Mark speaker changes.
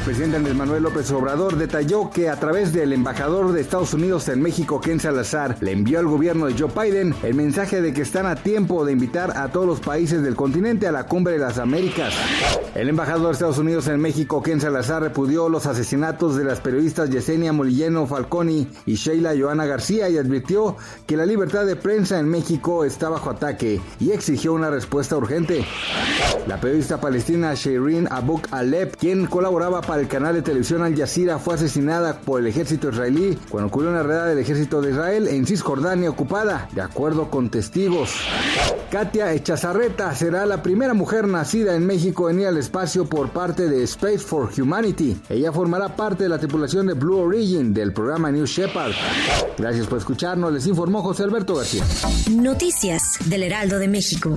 Speaker 1: El presidente Andrés Manuel López Obrador detalló que a través del embajador de Estados Unidos en México, Ken Salazar, le envió al gobierno de Joe Biden el mensaje de que están a tiempo de invitar a todos los países del continente a la cumbre de las Américas. El embajador de Estados Unidos en México, Ken Salazar, repudió los asesinatos de las periodistas Yesenia Molilleno Falconi y Sheila Joana García y advirtió que la libertad de prensa en México está bajo ataque y exigió una respuesta urgente. La periodista palestina Shirin Abu Alep, quien colaboraba para el canal de televisión Al Jazeera fue asesinada por el ejército israelí cuando ocurrió una redada del ejército de Israel en Cisjordania ocupada, de acuerdo con testigos. Katia Echazarreta será la primera mujer nacida en México en ir al espacio por parte de Space for Humanity. Ella formará parte de la tripulación de Blue Origin del programa New Shepard. Gracias por escucharnos, les informó José Alberto García.
Speaker 2: Noticias del Heraldo de México.